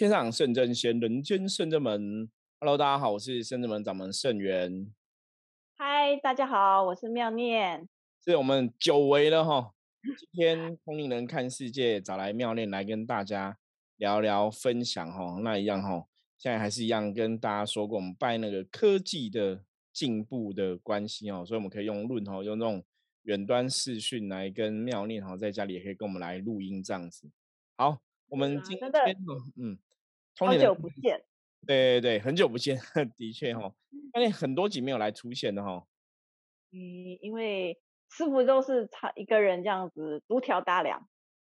天上圣真仙，人间圣真门。Hello，大家好，我是圣真门掌门圣元。嗨，大家好，我是妙念。是我们久违了哈，今天通灵人看世界找来妙念来跟大家聊聊分享哈。那一样哈，现在还是一样跟大家说过，我们拜那个科技的进步的关系哦，所以我们可以用论哈，用那种远端视讯来跟妙念哈，在家里也可以跟我们来录音这样子。好，我们今天嗯。好久不见，对对对，很久不见，的确哈，因为很多集没有来出现的哈。嗯，因为师傅都是他一个人这样子独挑大梁。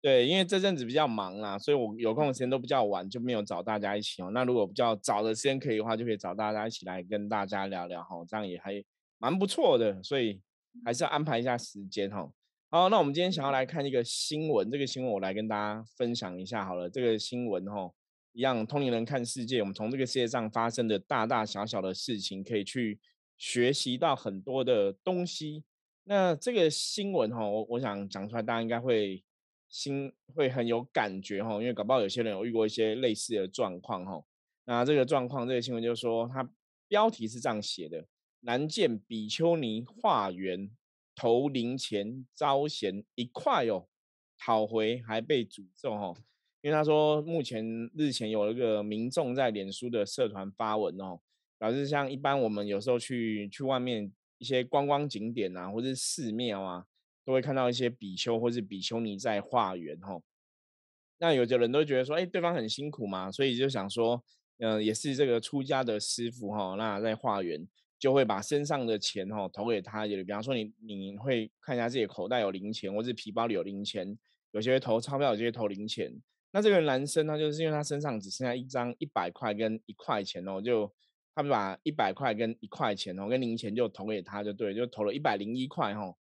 对，因为这阵子比较忙啦，所以我有空的时间都比较晚，就没有找大家一起哦。那如果比较早的时间可以的话，就可以找大家一起来跟大家聊聊哈，这样也还蛮不错的。所以还是要安排一下时间哈。好，那我们今天想要来看一个新闻，这个新闻我来跟大家分享一下好了。这个新闻哈。一样，通灵人看世界，我们从这个世界上发生的大大小小的事情，可以去学习到很多的东西。那这个新闻哈，我我想讲出来，大家应该会心会很有感觉哈，因为搞不好有些人有遇过一些类似的状况哈。那这个状况，这个新闻就是说，它标题是这样写的：南见比丘尼化缘投零钱招贤一块哦，讨回还被诅咒哈。因为他说，目前日前有一个民众在脸书的社团发文哦，表示像一般我们有时候去去外面一些观光景点啊，或是寺庙啊，都会看到一些比丘或是比丘尼在化缘哦。那有的人都觉得说，哎，对方很辛苦嘛，所以就想说，嗯，也是这个出家的师傅哈，那在化缘就会把身上的钱哈投给他，也比方说你你会看一下自己口袋有零钱，或是皮包里有零钱，有些投钞票，有些投零钱。那这个男生他就是因为他身上只剩下一张一百块跟一块钱哦，就他们把一百块跟一块钱哦跟零钱就投给他就对，就投了一百零一块哈。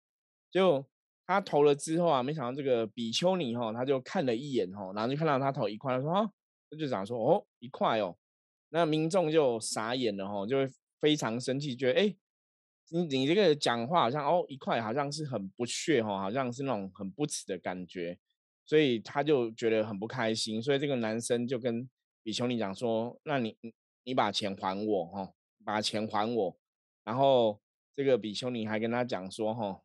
就他投了之后啊，没想到这个比丘尼哈，他就看了一眼哈，然后就看到他投一块，他说啊，他就讲说哦一块哦，那民众就傻眼了哈，就会非常生气，觉得哎，你你这个讲话好像哦一块好像是很不屑哈，好像是那种很不耻的感觉。所以他就觉得很不开心，所以这个男生就跟比丘尼讲说：“那你你把钱还我哈，把钱还我。”然后这个比丘尼还跟他讲说：“哈，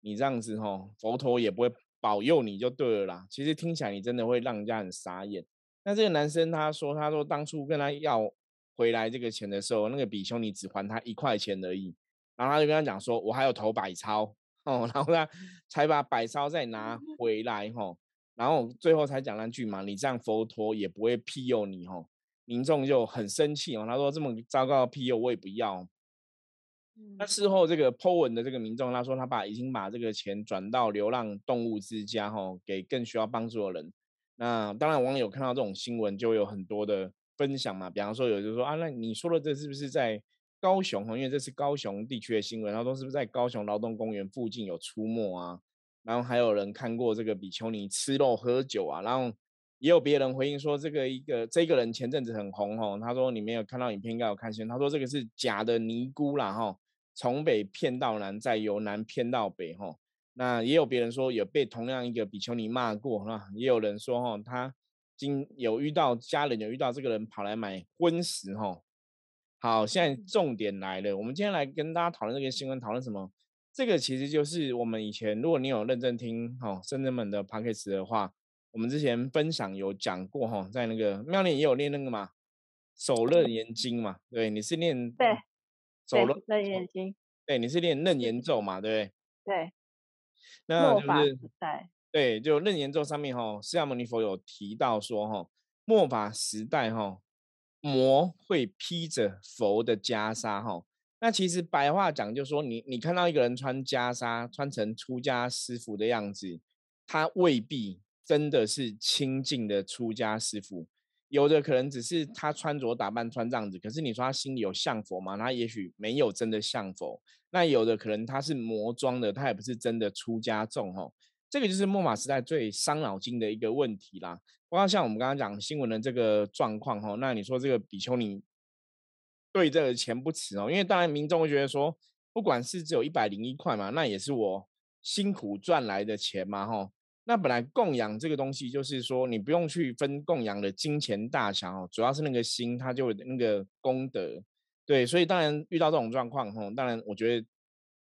你这样子哈，佛陀也不会保佑你就对了啦。”其实听起来你真的会让人家很傻眼。那这个男生他说：“他说当初跟他要回来这个钱的时候，那个比丘尼只还他一块钱而已。然后他就跟他讲说：我还有投百钞哦，然后他才把百钞再拿回来哈。”然后最后才讲那句嘛，你这样佛陀也不会庇佑你吼，民众就很生气哦。他说这么糟糕的庇佑我也不要。那事后这个 Po 文的这个民众他说他把已经把这个钱转到流浪动物之家吼，给更需要帮助的人。那当然网友看到这种新闻就有很多的分享嘛，比方说有就说啊，那你说的这是不是在高雄因为这是高雄地区的新闻，然后说是不是在高雄劳动公园附近有出没啊？然后还有人看过这个比丘尼吃肉喝酒啊，然后也有别人回应说这个一个这个人前阵子很红哦，他说你没有看到影片应该有看新闻，他说这个是假的尼姑啦哈，从北骗到南，再由南骗到北哈。那也有别人说有被同样一个比丘尼骂过哈，也有人说哈他今有遇到家人有遇到这个人跑来买荤食哈。好，现在重点来了，我们今天来跟大家讨论这个新闻，讨论什么？这个其实就是我们以前，如果你有认真听哈深圳们的 p o c a s t 的话，我们之前分享有讲过哈，在那个庙里也有练那个嘛，手楞严经嘛，对，你是练对，手楞楞严经，对，你是练楞严咒嘛，对不对？对，那就是对，就楞严咒上面哈，释迦牟尼佛有提到说哈，末法时代哈，魔会披着佛的袈裟哈。那其实白话讲，就是说你你看到一个人穿袈裟，穿成出家师傅的样子，他未必真的是清净的出家师傅，有的可能只是他穿着打扮穿这样子，可是你说他心里有像佛吗？他也许没有真的像佛。那有的可能他是魔装的，他也不是真的出家众哦。这个就是末法时代最伤脑筋的一个问题啦。包括像我们刚刚讲新闻的这个状况哈，那你说这个比丘尼。对这个钱不耻哦，因为当然民众会觉得说，不管是只有一百零一块嘛，那也是我辛苦赚来的钱嘛，吼。那本来供养这个东西，就是说你不用去分供养的金钱大小哦，主要是那个心，它就那个功德。对，所以当然遇到这种状况，吼，当然我觉得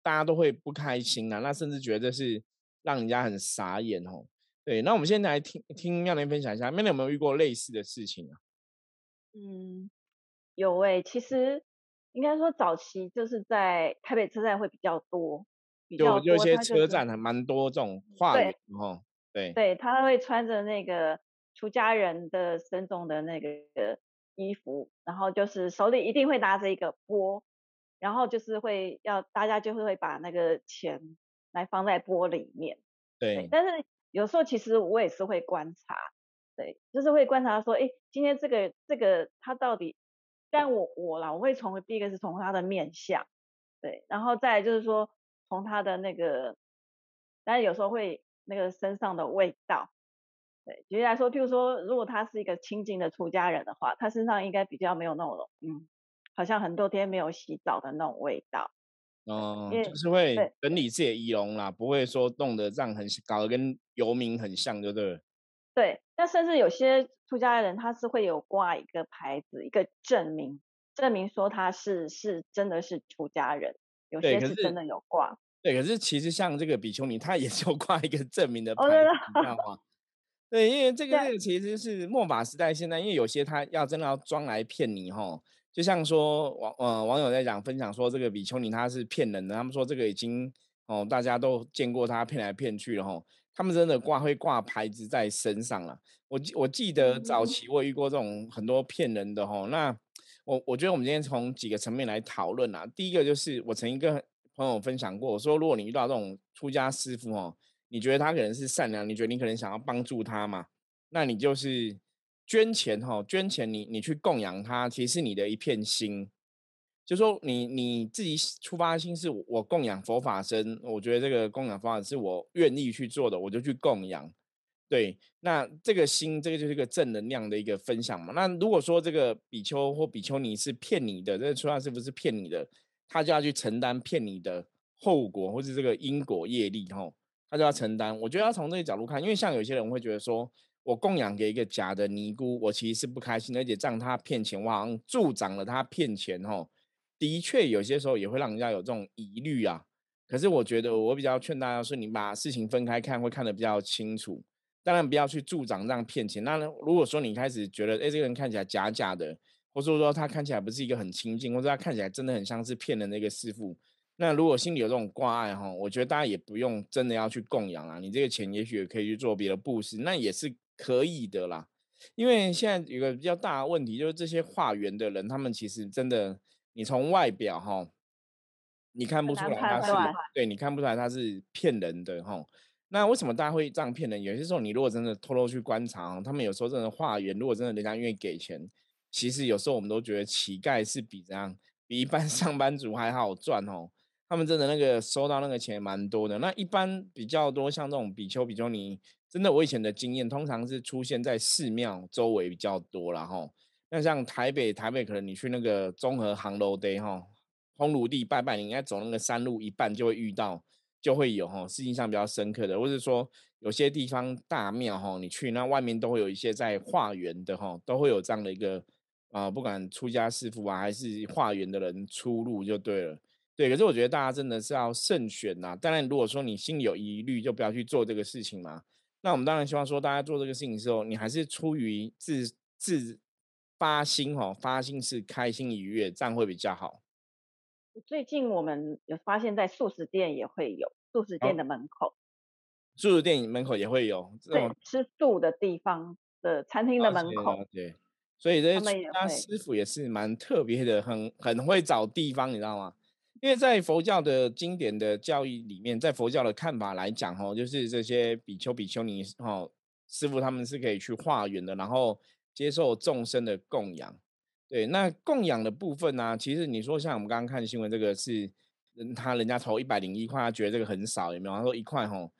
大家都会不开心啊，那甚至觉得是让人家很傻眼，吼。对，那我们现在来听听妙莲分享一下，妙莲有没有遇过类似的事情啊？嗯，有诶，其实应该说早期就是在台北车站会比较多，比较有有些车站还蛮多这种化对缘，吼，对。对，他会穿着那个出家人的身众的那个衣服，然后就是手里一定会拿着一个钵，然后就是会要大家就是会把那个钱来放在钵里面，对，对但是有时候其实我也是会观察，对，就是会观察说，哎，今天这个这个他到底，但我我啦，我会从第一个是从他的面相，对，然后再来就是说从他的那个，但是有时候会那个身上的味道，对，举例来说，譬如说，如果他是一个亲近的出家人的话，他身上应该比较没有那种，嗯，好像很多天没有洗澡的那种味道，哦，因为就是会对整理自己的仪容啦，不会说弄得这样很搞得跟游民很像，就对不。对，但甚至有些出家人他是会有挂一个牌子，一个证明，证明说他是是真的是出家人，有些是真的有挂，对，可是其实像这个比丘尼，他也是有挂一个证明的牌子，的，你知道吗？对，因为这 个对这个其实是末法时代，现在因为有些他要真的要装来骗你吼，就像说网呃网友在讲分享说这个比丘尼他是骗人的，他们说这个已经哦大家都见过他骗来骗去了吼，他们真的挂会挂牌子在身上了。我记我记得早嗯期我也遇过这种很多骗人的吼，那我我觉得我们今天从几个层面来讨论啊。第一个就是我曾经跟朋友分享过，我说如果你遇到这种出家师傅哦，你觉得他可能是善良，你觉得你可能想要帮助他嘛，那你就是捐钱哈、捐钱你你去供养他，其实是你的一片心。就说你你自己出发心是我供养佛法僧，我觉得这个供养佛法是我愿意去做的，我就去供养。对，那这个心，这个就是一个正能量的一个分享嘛。那如果说这个比丘或比丘尼是骗你的，这个出家师傅是骗你的，他就要去承担骗你的后果，或是这个因果业力吼，他就要承担。我觉得要从这个角度看，因为像有些人会觉得说，我供养给一个假的尼姑，我其实是不开心，而且让他骗钱，我好像助长了他骗钱吼。的确，有些时候也会让人家有这种疑虑啊。可是我觉得，我比较劝大家说，你把事情分开看，会看得比较清楚。当然不要去助长这样骗钱。那如果说你开始觉得，哎，这个人看起来假假的，或者说他看起来不是一个很亲近，或者他看起来真的很像是骗人的一个师傅，那如果心里有这种挂碍哈，我觉得大家也不用真的要去供养啊。你这个钱也许也可以去做别的布施，那也是可以的啦。因为现在有个比较大的问题，就是这些化缘的人，他们其实真的，你从外表哈，你看不出来他是对，你看不出来他是骗人的哈。那为什么大家会这样骗人？有些时候你如果真的偷偷去观察哦，他们有时候真的化缘，如果真的人家愿意给钱，其实有时候我们都觉得乞丐是比这样，比一般 上班族还好赚哦。他们真的那个收到那个钱蛮多的。那一般比较多像这种比丘、比丘尼，真的我以前的经验，通常是出现在寺庙周围比较多啦吼。那像台北，台北可能你去那个综合航楼 day 哈，烘炉地拜拜，你应该走那个山路一半就会遇到，就会有哈，是印象比较深刻的，或者说有些地方大庙哈，你去那外面都会有一些在化缘的哈，都会有这样的一个啊、不管出家师傅啊，还是化缘的人出入就对了。对，可是我觉得大家真的是要慎选呐、当然，如果说你心有疑虑，就不要去做这个事情嘛。那我们当然希望说，大家做这个事情的时候，你还是出于自自发心哦，发心是开心愉悦，这样会比较好。最近我们有发现，在素食店也会有素食店，的门口，住的电影门口也会有这对，种吃素的地方的餐厅的门口，了解，所以这些师傅也是蛮特别的，很很会找地方，你知道吗？因为在佛教的经典的教义里面，在佛教的看法来讲，哦，就是这些比丘、比丘尼，哦，师傅他们是可以去化缘的，然后接受众生的供养。对，那供养的部分呢、其实你说像我们刚刚看新闻，这个是人他人家投一百零一块，他觉得这个很少，有没有？他说一块吼，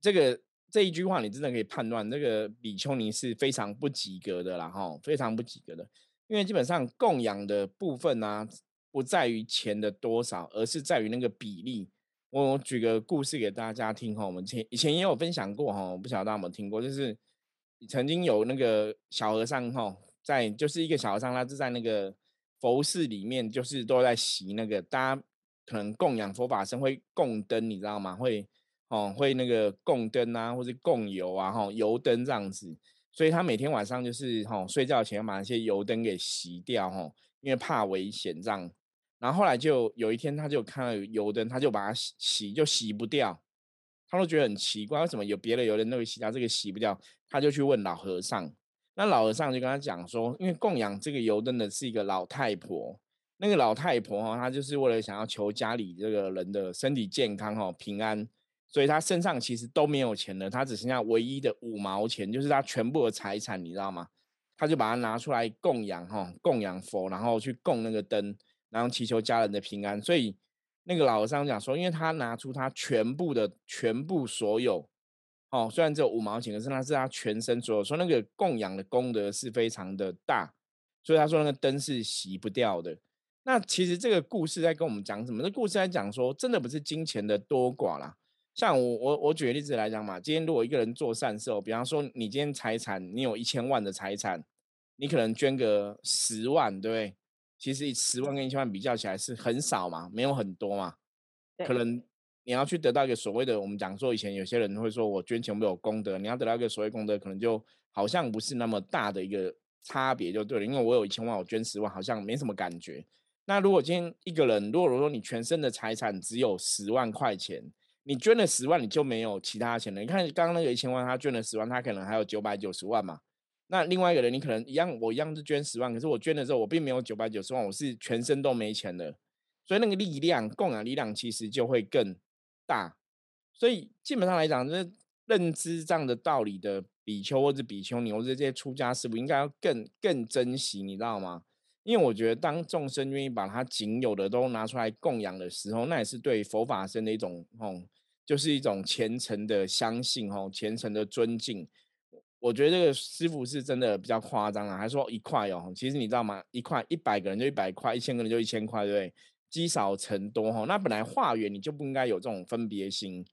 这个这一句话你真的可以判断，这个比丘尼是非常不及格的啦，哈，非常不及格的。因为基本上供养的部分呢、不在于钱的多少，而是在于那个比例。我举个故事给大家听哈，我们前以前也有分享过哈，我不晓得大家有没有听过，就是曾经有那个小和尚哈，在就是一个小和尚，他是在那个佛寺里面，就是都在洗那个大家可能供养佛法僧会供灯，你知道吗？会哦会那个供灯啊，或者供油啊，哈油灯这样子，所以他每天晚上就是哈睡觉前把那些油灯给熄掉哈，因为怕危险这样。然后后来就有一天，他就看到有油灯，他就把它洗洗，就洗不掉。他都觉得很奇怪，为什么有别的油灯都可以洗掉，这个洗不掉？他就去问老和尚。那老和尚就跟他讲说，因为供养这个油灯的是一个老太婆，那个老太婆哈，她就是为了想要求家里这个人的身体健康哈平安，所以她身上其实都没有钱了，她只剩下唯一的五毛钱，就是她全部的财产，你知道吗？他就把它拿出来供养哈，供养佛，然后去供那个灯。然后祈求家人的平安，所以那个老和尚讲说，因为他拿出他全部的全部所有，哦，虽然只有五毛钱，可是那是他全身所有，说那个供养的功德是非常的大，所以他说那个灯是洗不掉的。那其实这个故事在跟我们讲什么？这故事在讲说，真的不是金钱的多寡啦。像我我我举个例子来讲嘛，今天如果一个人做善事，比方说你今天财产你有一千万的财产，你可能捐个十万，对不对？其实十万跟一千万比较起来是很少嘛，没有很多嘛。可能你要去得到一个所谓的，我们讲说以前有些人会说我捐钱没有功德，你要得到一个所谓功德，可能就好像不是那么大的一个差别就对了。因为我有一千万，我捐十万好像没什么感觉。那如果今天一个人，如果说你全身的财产只有十万块钱，你捐了十万，你就没有其他钱了。你看刚刚那个一千万，他捐了十万，他可能还有九百九十万嘛。那另外一个人，你可能一样，我一样是捐十万，可是我捐的时候，我并没有九百九十万，我是全身都没钱的，所以那个力量供养力量其实就会更大。所以基本上来讲，这认知这样的道理的比丘或者比丘尼或者这些出家师傅，应该要更更珍惜，你知道吗？因为我觉得，当众生愿意把他仅有的都拿出来供养的时候，那也是对佛法僧的一种吼，就是一种虔诚的相信吼，虔诚的尊敬。我觉得这个师傅是真的比较夸张了，还说一块哦，其实你知道吗？一块一百个人就一百块，一千个人就一千块，对不对？积少成多哈，那本来化缘你就不应该有这种分别心，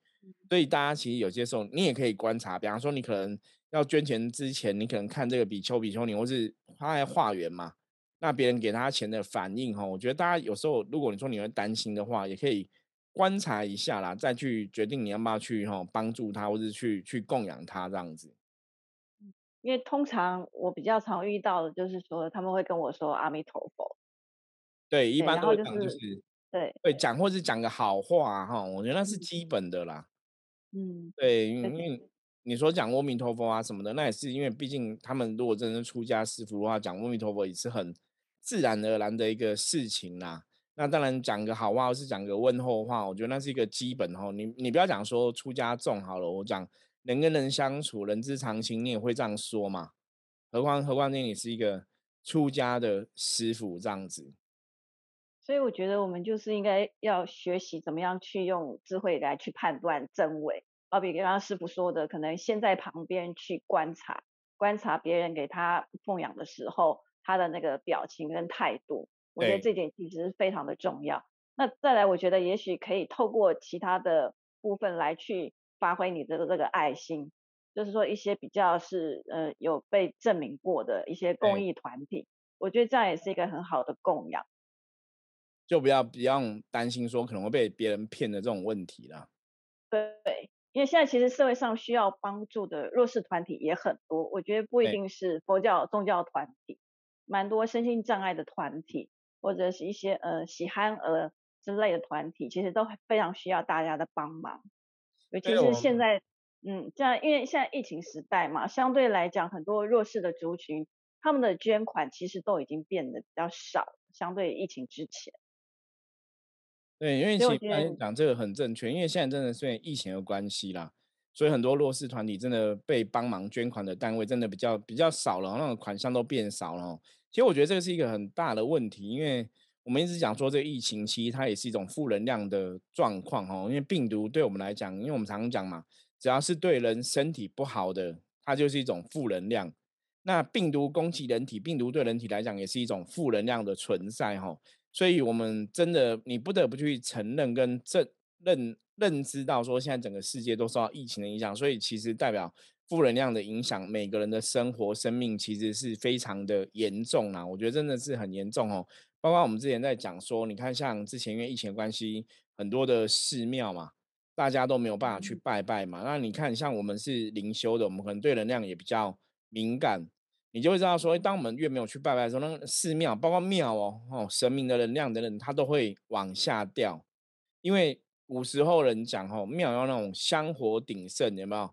所以大家其实有些时候你也可以观察，比方说你可能要捐钱之前，你可能看这个比丘比丘尼或是他在化缘嘛，那别人给他钱的反应哈，我觉得大家有时候如果你说你会担心的话，也可以观察一下啦，再去决定你要不要去哈帮助他，或是去去供养他这样子。因为通常我比较常遇到的就是说，他们会跟我说阿弥陀佛。对，一般都讲就是对对讲，或是讲个好话哈，我觉得那是基本的啦。嗯，对，因为你说讲阿弥陀佛啊什么的，那也是因为毕竟他们如果真的出家师傅的话，讲阿弥陀佛也是很自然而然的一个事情啦。那当然讲个好话，或是讲个问候话，我觉得那是一个基本哈。你你不要讲说出家众好了，我讲。人跟人相处，人之常情，你也会这样说嘛？何况何况那你是一个出家的师傅这样子，所以我觉得我们就是应该要学习怎么样去用智慧来去判断真伪。好比刚刚师傅说的，可能先在旁边去观察，观察别人给他奉养的时候，他的那个表情跟态度，我觉得这点其实是非常的重要。那再来，我觉得也许可以透过其他的部分来去。发挥你的这个爱心，就是说一些比较是呃有被证明过的一些公益团体，我觉得这样也是一个很好的供养。就不要不用担心说可能会被别人骗的这种问题啦。对，因为现在其实社会上需要帮助的弱势团体也很多，我觉得不一定是佛教宗教团体，蛮多身心障碍的团体，或者是一些呃喜憨儿之类的团体，其实都非常需要大家的帮忙。尤其是现在，嗯，这样，因为现在疫情时代嘛，相对来讲，很多弱势的族群，他们的捐款其实都已经变得比较少，相对疫情之前。对，因为其实讲这个很正确，因为现在真的是疫情的关系啦，所以很多弱势团体真的被帮忙捐款的单位真的比较比较少了，那种款项都变少了。其实我觉得这个是一个很大的问题，因为。我们一直讲说，这个疫情其实它也是一种负能量的状况哦。因为病毒对我们来讲，因为我们常常讲嘛，只要是对人身体不好的，它就是一种负能量。那病毒攻击人体，病毒对人体来讲也是一种负能量的存在哈。所以，我们真的你不得不去承认跟正认认知到说现在整个世界都受到疫情的影响，所以其实代表负能量的影响，每个人的生活、生命其实是非常的严重啦。我觉得真的是很严重哦。包括我们之前在讲说，你看像之前因为疫情关系，很多的寺庙嘛，大家都没有办法去拜拜嘛。那你看像我们是灵修的，我们可能对能量也比较敏感，你就会知道说，当我们越没有去拜拜的时候，那个寺庙包括庙哦哦神明的能量等等，它都会往下掉，因为。古时候人讲哦，庙要那种香火鼎盛，有没有？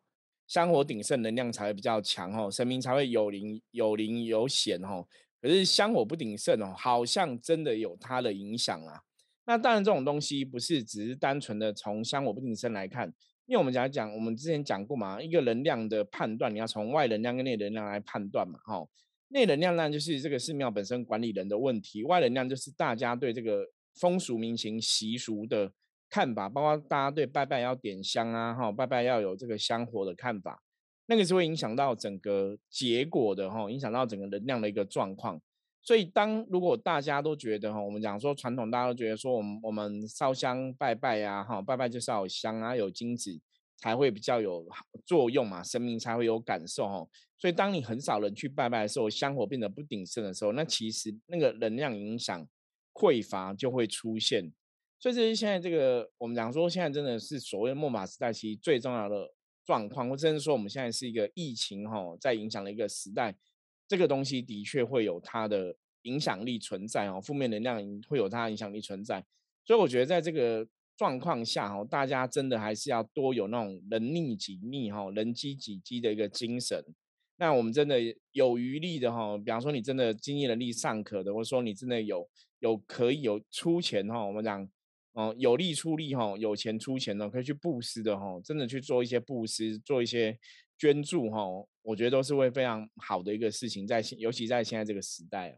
香火鼎盛，能量才会比较强哦，神明才会有灵有灵有显吼。可是香火不鼎盛哦，好像真的有它的影响啊。那当然，这种东西不是只是单纯的从香火不鼎盛来看，因为我们讲讲，我们之前讲过嘛，一个能量的判断，你要从外能量跟内能量来判断嘛。吼，内能量呢，就是这个寺庙本身管理人的问题；外能量就是大家对这个风俗民情习俗的。看法，包括大家对拜拜要点香啊，哈，拜拜要有这个香火的看法，那个是会影响到整个结果的哈，影响到整个能量的一个状况。所以，当如果大家都觉得哈，我们讲说传统，大家都觉得说，我们我们烧香拜拜呀，哈，拜拜就是要有香啊，有金子才会比较有作用嘛，生命才会有感受哈。所以，当你很少人去拜拜的时候，香火变得不鼎盛的时候，那其实那个能量影响匮乏就会出现。所以这是现在这个我们讲说，现在真的是所谓末法时代，其实最重要的状况，或者是说我们现在是一个疫情哈，在影响的一个时代，这个东西的确会有它的影响力存在哦，负面能量会有它的影响力存在。所以我觉得在这个状况下哈，大家真的还是要多有那种人逆己逆哈，人机己机的一个精神。那我们真的有余力的哈，比方说你真的经济能力尚可的，或者说你真的有有可以有出钱哈，我们讲。哦，有力出力哈，有钱出钱的，可以去布施的哈，真的去做一些布施，做一些捐助哈，我觉得都是会非常好的一个事情，在尤其在现在这个时代啊。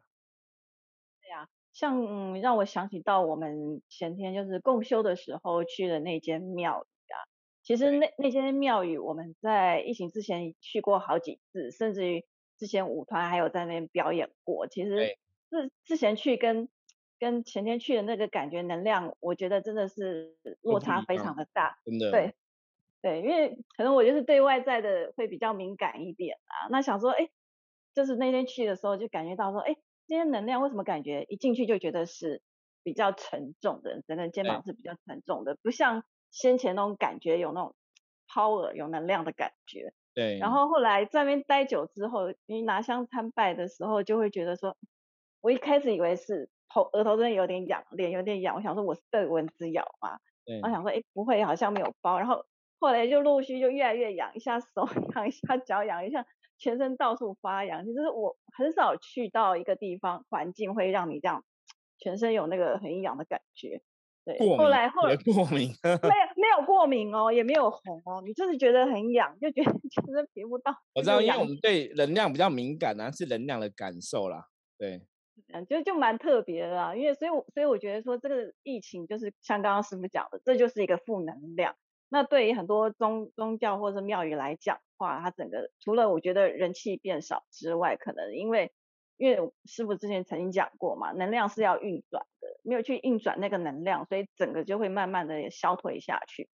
对呀，像嗯让我想起到我们前天就是共修的时候去的那间庙宇啊，其实那那间庙宇我们在疫情之前去过好几次，甚至于之前舞团还有在那边表演过。其实是之前去跟跟前天去的那个感觉能量，我觉得真的是落差非常的大。真的。对对，因为可能我就是对外在的会比较敏感一点啊。那想说，哎，就是那天去的时候就感觉到说，哎，今天能量为什么感觉一进去就觉得是比较沉重的，整个肩膀是比较沉重的，不像先前那种感觉有那种 power 有能量的感觉。对。然后后来在那边待久之后，你拿香参拜的时候，就会觉得说，我一开始以为是。头额头真的有点痒，脸有点痒，我想说我是被蚊子咬嘛，我想说哎不会，好像没有包，然后后来就陆续就越来越痒，一下手痒，一下脚痒，一下全身到处发痒。其实我很少去到一个地方环境会让你这样全身有那个很痒的感觉。对，后来后来过敏，没有没有过敏哦，也没有红哦，你就是觉得很痒，就觉得 全身皮肤到。我知道，因为我们对能量比较敏感啊，是能量的感受啦，对。嗯，就就蛮特别的啦，因为所以，我所以我觉得说这个疫情就是像刚刚师傅讲的，这就是一个负能量。那对于很多宗宗教或者庙宇来讲话，它整个除了我觉得人气变少之外，可能因为因为师傅之前曾经讲过嘛，能量是要运转的，没有去运转那个能量，所以整个就会慢慢的消退下去。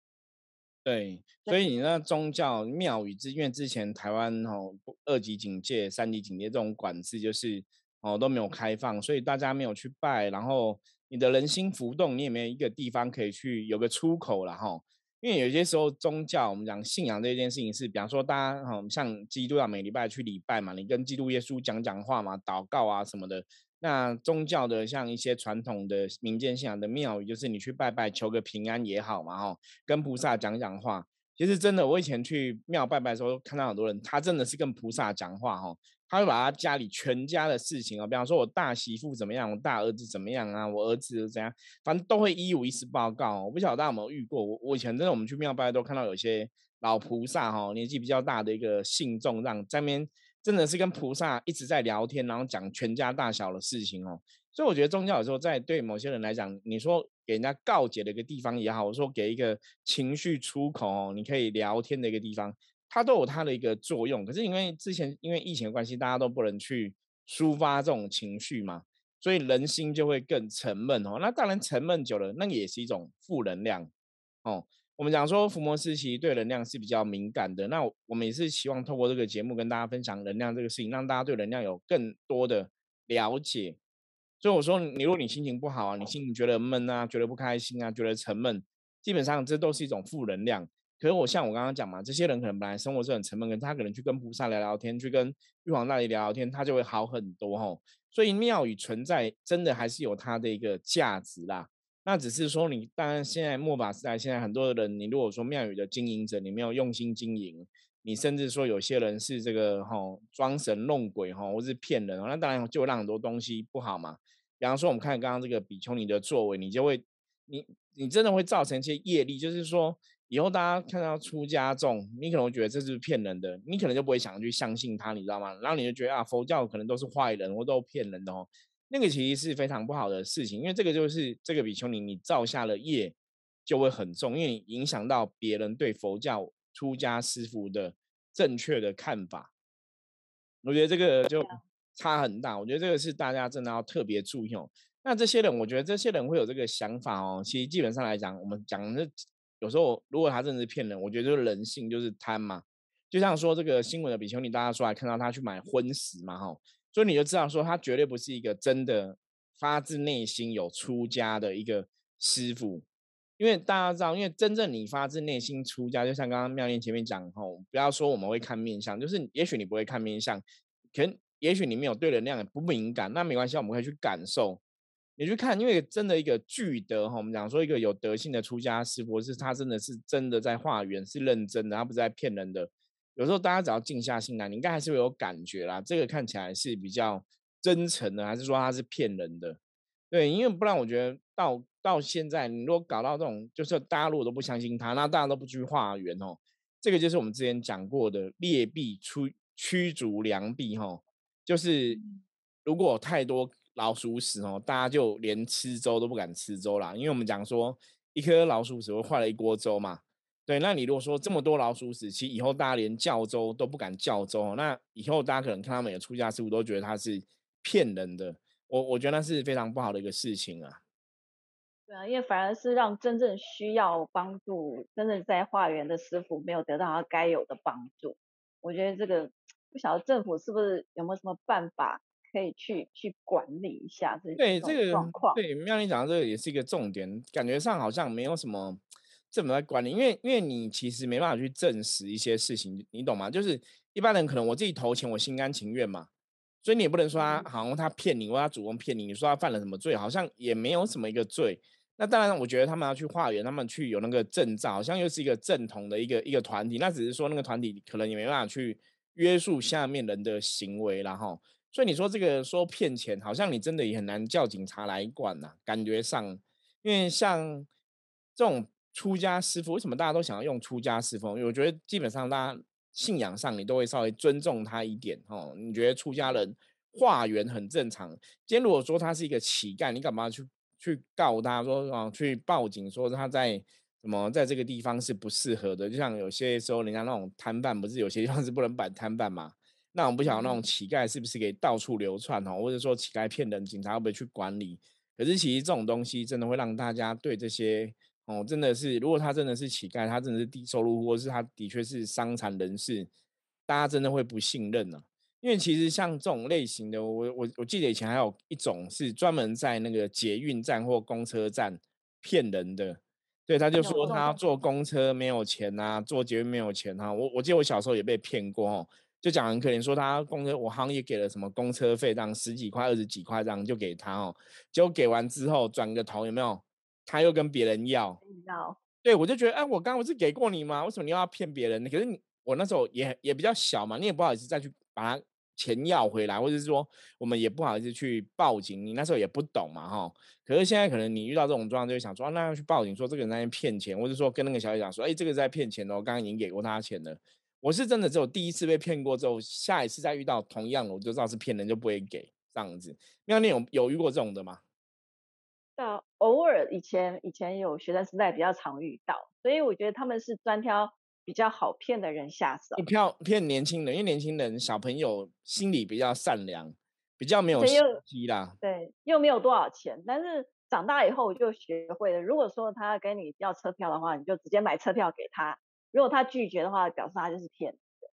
对，所以你那宗教庙宇之，因为之前台湾哦二级警戒、三级警戒这种管制就是。哦，都没有开放，所以大家没有去拜，然后你的人心浮动，你也没有一个地方可以去有个出口了哈。因为有些时候宗教，我们讲信仰这件事情是，比方说大家哈，像基督教每礼拜去礼拜嘛，你跟基督耶稣讲讲话嘛，祷告啊什么的。那宗教的像一些传统的民间信仰的庙宇，就是你去拜拜求个平安也好嘛哈，跟菩萨讲讲话。其实真的，我以前去庙拜拜的时候，看到很多人，他真的是跟菩萨讲话哈。他会把他家里全家的事情啊，比方说我大媳妇怎么样，我大儿子怎么样啊，我儿子怎样，反正都会一五一十报告。我不晓得大家有没有遇过，我我以前真的我们去庙拜都看到有些老菩萨哈，年纪比较大的一个信众，让在面真的是跟菩萨一直在聊天，然后讲全家大小的事情哦。所以我觉得宗教有时候在对某些人来讲，你说给人家告解的一个地方也好，我说给一个情绪出口，你可以聊天的一个地方。它都有它的一个作用，可是因为之前因为疫情的关系，大家都不能去抒发这种情绪嘛，所以人心就会更沉闷哦。那当然沉闷久了，那也是一种负能量哦。我们讲说，伏魔师其实对能量是比较敏感的。那我们也是希望透过这个节目跟大家分享能量这个事情，让大家对能量有更多的了解。所以我说，你如果你心情不好啊，你心情觉得闷啊，觉得不开心啊，觉得沉闷，基本上这都是一种负能量。可是我像我刚刚讲嘛，这些人可能本来生活是很沉闷，可他可能去跟菩萨聊聊天，去跟玉皇大帝聊聊天，他就会好很多吼。所以庙宇存在真的还是有它的一个价值啦。那只是说你，当然现在末法时代，现在很多的人，你如果说庙宇的经营者，你没有用心经营，你甚至说有些人是这个哈装神弄鬼哈，或是骗人，那当然就让很多东西不好嘛。比方说我们看刚刚这个比丘尼的作为，你就会你你真的会造成一些业力，就是说以后大家看到出家众，你可能会觉得这是骗人的，你可能就不会想去相信他，你知道吗？然后你就觉得啊，佛教可能都是坏人，或都骗人的哦。那个其实是非常不好的事情，因为这个就是这个比丘尼你造下了业就会很重，因为你影响到别人对佛教出家师傅的正确的看法。我觉得这个就差很大，我觉得这个是大家真的要特别注意哦。那这些人，我觉得这些人会有这个想法哦。其实基本上来讲，我们讲的有时候如果他真的是骗人，我觉得就是人性就是贪嘛。就像说这个新闻的比丘尼，大家出来看到他去买荤食嘛，哈。所以你就知道说，他绝对不是一个真的发自内心有出家的一个师傅，因为大家知道，因为真正你发自内心出家，就像刚刚妙念前面讲吼，不要说我们会看面相，就是也许你不会看面相，可能也许你没有对能量不敏感，那没关系，我们可以去感受，你去看，因为真的一个具德哈，我们讲说一个有德性的出家师傅，是他真的是真的在化缘，是认真的，他不是在骗人的。有时候大家只要静下心来，你应该还是会有感觉啦。这个看起来是比较真诚的，还是说他是骗人的？对，因为不然我觉得到到现在，你如果搞到这种，就是大家如果都不相信他，那大家都不去化缘哦。这个就是我们之前讲过的劣币出驱逐良币哈，就是如果太多老鼠屎哦，大家就连吃粥都不敢吃粥啦。因为我们讲说一颗老鼠屎会坏了一锅粥嘛。对，那你如果说这么多老鼠屎，其实以后大家连叫粥都不敢叫粥，那以后大家可能看他们有出家师傅，都觉得他是骗人的。我我觉得那是非常不好的一个事情啊。对啊，因为反而是让真正需要帮助、真正在化缘的师傅没有得到他该有的帮助。我觉得这个不晓得政府是不是有没有什么办法可以去去管理一下这对这个状况。对妙玲讲的这个也是一个重点，感觉上好像没有什么。怎么来管理？因为因为你其实没办法去证实一些事情，你懂吗？就是一般人可能我自己投钱，我心甘情愿嘛，所以你也不能说他好像他骗你，或他主动骗你，你说他犯了什么罪，好像也没有什么一个罪。那当然，我觉得他们要去化缘，他们去有那个证照，好像又是一个正统的一个一个团体。那只是说那个团体可能也没办法去约束下面人的行为，然后，所以你说这个说骗钱，好像你真的也很难叫警察来管呐。感觉上，因为像这种。出家师傅为什么大家都想要用出家师傅？因为我觉得基本上大家信仰上你都会稍微尊重他一点哦。你觉得出家人化缘很正常？今天如果说他是一个乞丐，你干嘛去去告他说啊？去报警说他在什么在这个地方是不适合的？就像有些时候人家那种摊贩，不是有些地方是不能摆摊贩嘛？那我不晓得那种乞丐是不是可以到处流窜哦？或者说乞丐骗人，警察会不会去管理？可是其实这种东西真的会让大家对这些。哦，真的是，如果他真的是乞丐，他真的是低收入，或是他的确是伤残人士，大家真的会不信任呢。因为其实像这种类型的，我我我记得以前还有一种是专门在那个捷运站或公车站骗人的，对，他就说他坐公车没有钱啊，坐捷运没有钱啊。我我记得我小时候也被骗过哦，就讲很可怜，说他公车我好像也给了什么公车费，这样十几块、二十几块这样就给他哦，结果给完之后转个头有没有？他又跟别人要，要，对我就觉得，哎，我刚刚不是给过你吗？为什么你又要骗别人？可是你我那时候也也比较小嘛，你也不好意思再去把他钱要回来，或者是说我们也不好意思去报警。你那时候也不懂嘛，哈。可是现在可能你遇到这种状况，就会想说，那要去报警，说这个人在骗钱，或者说跟那个小姐讲说，哎，这个在骗钱哦，刚刚已经给过他钱了。我是真的只有第一次被骗过之后，下一次再遇到同样的，我就知道是骗人，就不会给这样子。妙念有有遇过这种的吗？到偶尔以前以前有学生时代比较常遇到，所以我觉得他们是专挑比较好骗的人下手。骗骗年轻人，因为年轻人小朋友心里比较善良，比较没有心机啦。对，又没有多少钱，但是长大以后我就学会了，如果说他跟你要车票的话，你就直接买车票给他。如果他拒绝的话，表示他就是骗子。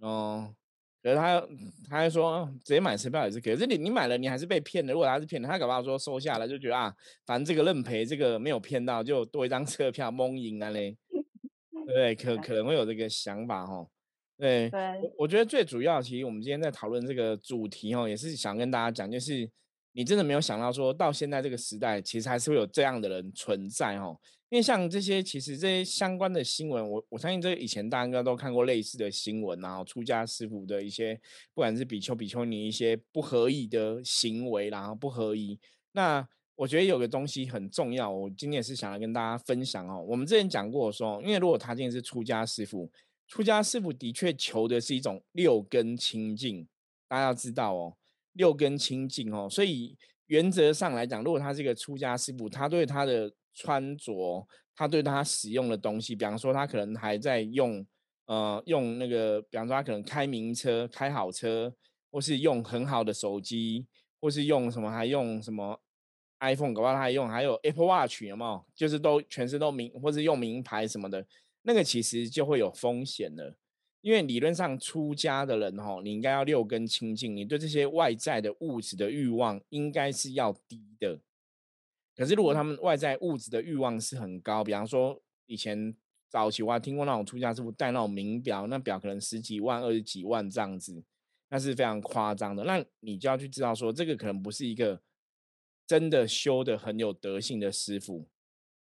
哦，可是他他还说直接买车票也是可以，可是你你买了你还是被骗的。如果他是骗的，他搞不好说收下了就觉得啊，反正这个认赔，这个没有骗到，就多一张车票蒙赢啊嘞，对？可可能会有这个想法哦。对，对，我我觉得最主要，其实我们今天在讨论这个主题哦，也是想跟大家讲，就是你真的没有想到，说到现在这个时代，其实还是会有这样的人存在哦。因为像这些，其实这些相关的新闻，我我相信这以前大家应该都看过类似的新闻，然后出家师傅的一些，不管是比丘、比丘尼一些不合意的行为，然后不合意。那我觉得有个东西很重要，我今天也是想要跟大家分享哦。我们之前讲过说，因为如果他今天是出家师傅，出家师傅的确求的是一种六根清净，大家要知道哦，六根清净哦，所以原则上来讲，如果他是一个出家师傅，他对他的穿着，他对他使用的东西，比方说他可能还在用，呃，用那个，比方说他可能开名车、开好车，或是用很好的手机，或是用什么，还用什么 iPhone，搞不好他还用，还有 Apple Watch，有没有？就是都全是都名，或是用名牌什么的，那个其实就会有风险了。因为理论上出家的人，哈，你应该要六根清净，你对这些外在的物质的欲望应该是要低的。可是，如果他们外在物质的欲望是很高，比方说以前早期我还听过那种出家师傅戴那种名表，那表可能十几万、二十几万这样子，那是非常夸张的。那你就要去知道说，这个可能不是一个真的修的很有德性的师傅，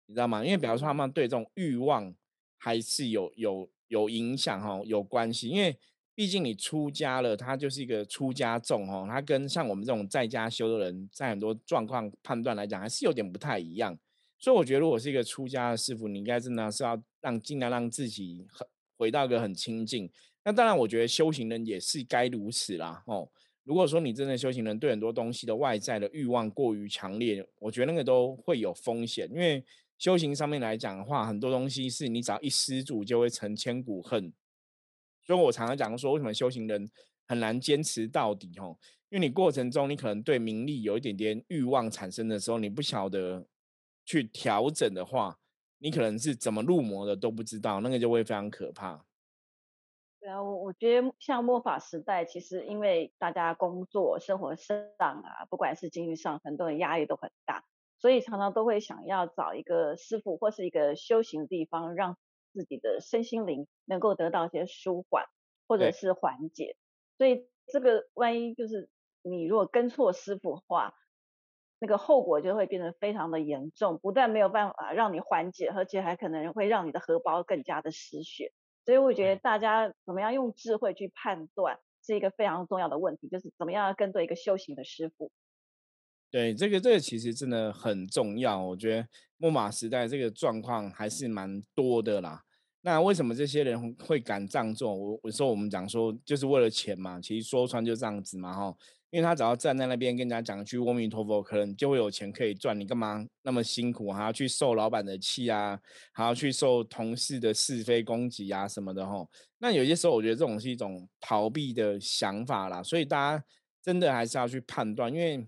你知道吗？因为比方说他们对这种欲望还是有有有影响哈，有关系，因为。毕竟你出家了，他就是一个出家众哦，他跟像我们这种在家修的人，在很多状况判断来讲，还是有点不太一样。所以我觉得，如果是一个出家的师傅，你应该真的是要让尽量让自己很回到一个很清净。那当然，我觉得修行人也是该如此啦哦。如果说你真的修行人对很多东西的外在的欲望过于强烈，我觉得那个都会有风险。因为修行上面来讲的话，很多东西是你只要一失足，就会成千古恨。所以我常常讲说，为什么修行人很难坚持到底？吼，因为你过程中你可能对名利有一点点欲望产生的时候，你不晓得去调整的话，你可能是怎么入魔的都不知道，那个就会非常可怕。对啊，我我觉得像末法时代，其实因为大家工作、生活上啊，不管是经济上，很多人压力都很大，所以常常都会想要找一个师傅或是一个修行的地方，让。自己的身心灵能够得到一些舒缓或者是缓解，所以这个万一就是你如果跟错师傅的话，那个后果就会变得非常的严重，不但没有办法让你缓解，而且还可能会让你的荷包更加的失血。所以我觉得大家怎么样用智慧去判断是一个非常重要的问题，就是怎么样跟对一个修行的师傅。对，这个这个其实真的很重要。我觉得木马时代这个状况还是蛮多的啦。那为什么这些人会敢这样做？我我说我们讲说就是为了钱嘛，其实说穿就这样子嘛哈。因为他只要站在那边跟人家讲句阿弥陀佛，可能就会有钱可以赚。你干嘛那么辛苦，还要去受老板的气啊，还要去受同事的是非攻击啊什么的哈？那有些时候我觉得这种是一种逃避的想法啦。所以大家真的还是要去判断，因为。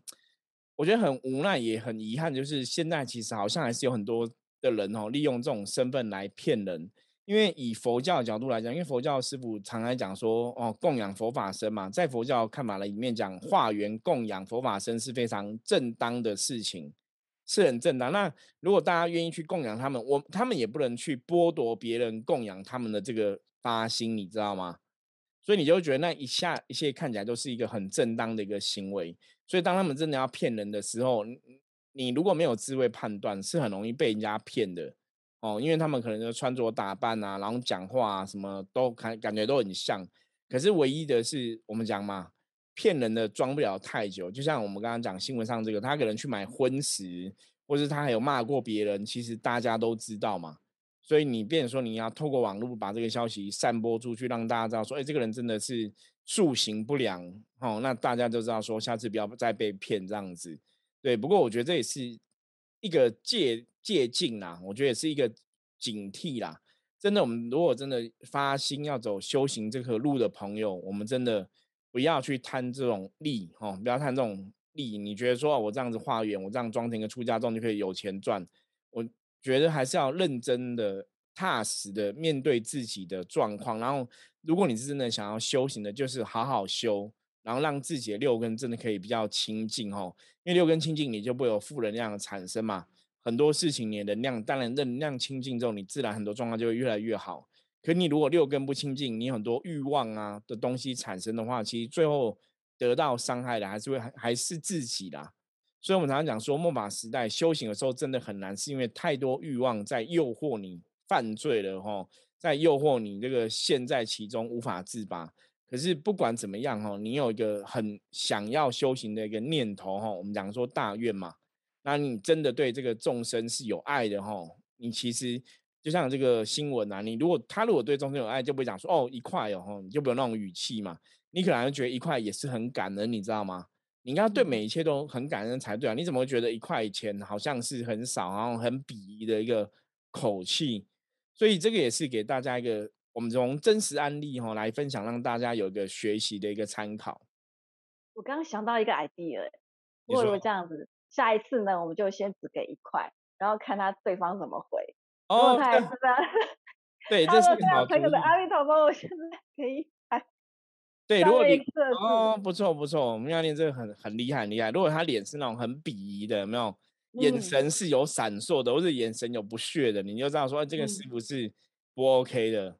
我觉得很无奈，也很遗憾，就是现在其实好像还是有很多的人哦，利用这种身份来骗人。因为以佛教的角度来讲，因为佛教师傅常来讲说，哦，供养佛法僧嘛，在佛教看法的里面讲，化缘供养佛法僧是非常正当的事情，是很正当。那如果大家愿意去供养他们，我他们也不能去剥夺别人供养他们的这个发心，你知道吗？所以你就觉得那一下一切看起来都是一个很正当的一个行为。所以，当他们真的要骗人的时候，你如果没有智慧判断，是很容易被人家骗的哦。因为他们可能就穿着打扮啊，然后讲话啊，什么都感感觉都很像。可是唯一的是，我们讲嘛，骗人的装不了太久。就像我们刚刚讲新闻上这个，他可能去买婚食，或是他还有骂过别人，其实大家都知道嘛。所以你变说你要透过网络把这个消息散播出去，让大家知道说，哎，这个人真的是。塑形不良，哦，那大家就知道说，下次不要再被骗这样子。对，不过我觉得这也是一个借借镜啦，我觉得也是一个警惕啦。真的，我们如果真的发心要走修行这条路的朋友，我们真的不要去贪这种利，哦，不要贪这种利，你觉得说我这样子化缘，我这样装成一个出家众就可以有钱赚？觉得还是要认真的、踏实的面对自己的状况。然后，如果你是真的想要修行的，就是好好修，然后让自己的六根真的可以比较清净哦。因为六根清净，你就不会有负能量的产生嘛。很多事情你的能量，当然能量清净之后，你自然很多状况就会越来越好。可你如果六根不清净，你很多欲望啊的东西产生的话，其实最后得到伤害的还是会还还是自己啦。所以我们常常讲说，末法时代修行的时候真的很难，是因为太多欲望在诱惑你犯罪了哈，在诱惑你这个陷在其中无法自拔。可是不管怎么样哈，你有一个很想要修行的一个念头哈，我们讲说大愿嘛，那你真的对这个众生是有爱的哈，你其实。就像这个新闻啊，你如果他如果对众生有爱，就不会讲说哦一块哦，你就不有那种语气嘛。你可能觉得一块也是很感恩，你知道吗？你应该对每一切都很感恩才对啊。你怎么会觉得一块钱好像是很少，然后很鄙夷的一个口气？所以这个也是给大家一个我们从真实案例哈来分享，让大家有一个学习的一个参考。我刚刚想到一个 idea，如果这样子，下一次呢，我们就先只给一块，然后看他对方怎么回。哦。对，这是好朋友的阿弥陀佛，我现在可以。对，如果你哦，不错不错，我们要练这个很很厉害很厉害。如果他脸是那种很鄙夷的，有没有？眼神是有闪烁的，或者眼神有不屑的，你就知道说这个是不是不 OK 的。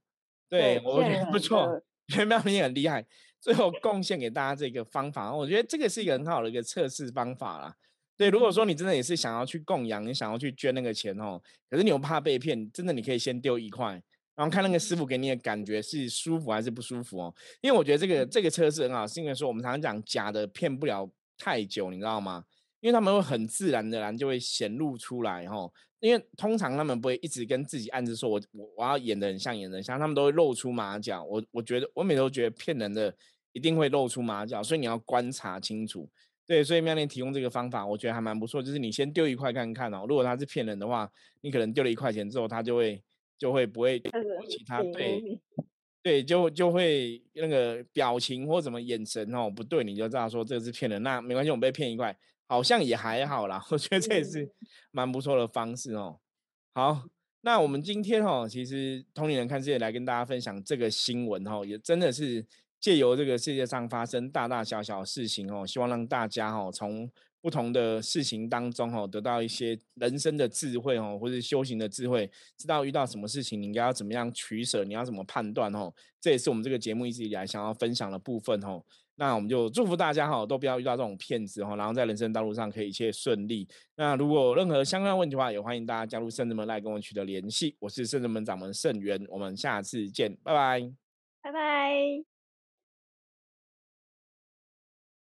对，我觉得 不错，妙你很厉害。最后贡献给大家这个方法，我觉得这个是一个很好的一个测试方法啦。对，如果说你真的也是想要去供养，你想要去捐那个钱哦，可是你又怕被骗，真的你可以先丢一块，然后看那个师傅给你的感觉是舒服还是不舒服哦。因为我觉得这个这个测试很好，是因为说我们常常讲假的骗不了太久，你知道吗？因为他们会很自然的然就会显露出来哈。因为通常他们不会一直跟自己暗自说我我我要演的很像演的像，他们都会露出马脚。我我觉得我每都觉得骗人的一定会露出马脚，所以你要观察清楚。对，所以妙莲提供这个方法，我觉得还蛮不错。就是你先丢一块看看哦，如果他是骗人的话，你可能丢了一块钱之后，他就会就会不会其他对对，就就会那个表情或什么眼神哦不对，你就知道说这是骗人。那没关系，我们被骗一块，好像也还好啦。我觉得这也是蛮不错的方式哦。好，那我们今天哦，其实同龄人看世界来跟大家分享这个新闻哦，也真的是。借由这个世界上发生大大小小的事情哦，希望让大家哦从不同的事情当中哦得到一些人生的智慧哦，或者修行的智慧，知道遇到什么事情你应该要怎么样取舍，你要怎么判断哦。这也是我们这个节目一直以来想要分享的部分哦。那我们就祝福大家哈，都不要遇到这种骗子哈，然后在人生道路上可以一切顺利。那如果有任何相关问题的话，也欢迎大家加入圣人门来跟我取得联系。我是圣人门掌门圣元，我们下次见，拜拜，拜拜。